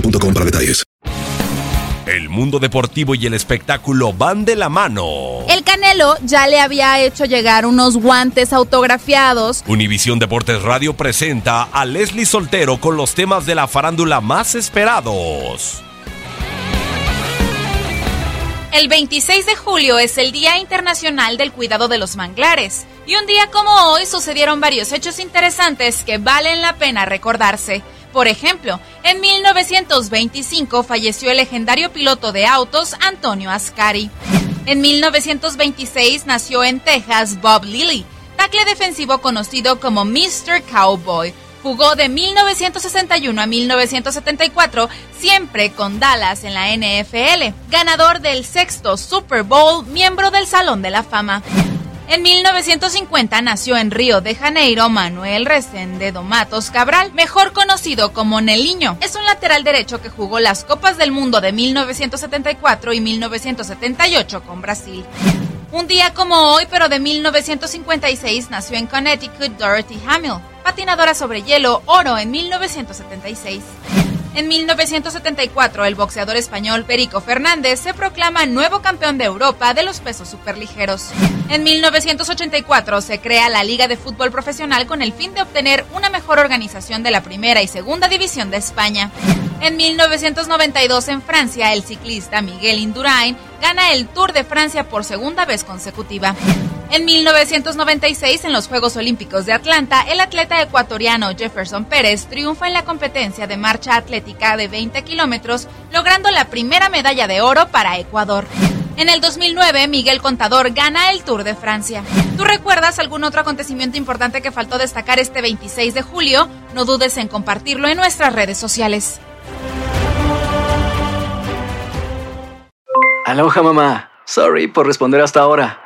boostmobile.com para detalles. El mundo deportivo y el espectáculo van de la mano. El Canelo ya le había hecho llegar unos guantes autografiados. Univisión Deportes Radio presenta a Leslie Soltero con los temas de la farándula más esperados. El 26 de julio es el Día Internacional del Cuidado de los Manglares. Y un día como hoy sucedieron varios hechos interesantes que valen la pena recordarse. Por ejemplo, en 1925 falleció el legendario piloto de autos Antonio Ascari. En 1926 nació en Texas Bob Lilly, tackle defensivo conocido como Mr. Cowboy. Jugó de 1961 a 1974, siempre con Dallas en la NFL, ganador del sexto Super Bowl, miembro del Salón de la Fama. En 1950 nació en Río de Janeiro Manuel Resende Matos Cabral, mejor conocido como Neliño. Es un lateral derecho que jugó las Copas del Mundo de 1974 y 1978 con Brasil. Un día como hoy, pero de 1956, nació en Connecticut Dorothy Hamill, patinadora sobre hielo, oro en 1976. En 1974, el boxeador español Perico Fernández se proclama nuevo campeón de Europa de los pesos superligeros. En 1984 se crea la Liga de Fútbol Profesional con el fin de obtener una mejor organización de la primera y segunda división de España. En 1992 en Francia, el ciclista Miguel Indurain gana el Tour de Francia por segunda vez consecutiva. En 1996, en los Juegos Olímpicos de Atlanta, el atleta ecuatoriano Jefferson Pérez triunfa en la competencia de marcha atlética de 20 kilómetros, logrando la primera medalla de oro para Ecuador. En el 2009, Miguel Contador gana el Tour de Francia. ¿Tú recuerdas algún otro acontecimiento importante que faltó destacar este 26 de julio? No dudes en compartirlo en nuestras redes sociales. Aloha mamá. Sorry por responder hasta ahora.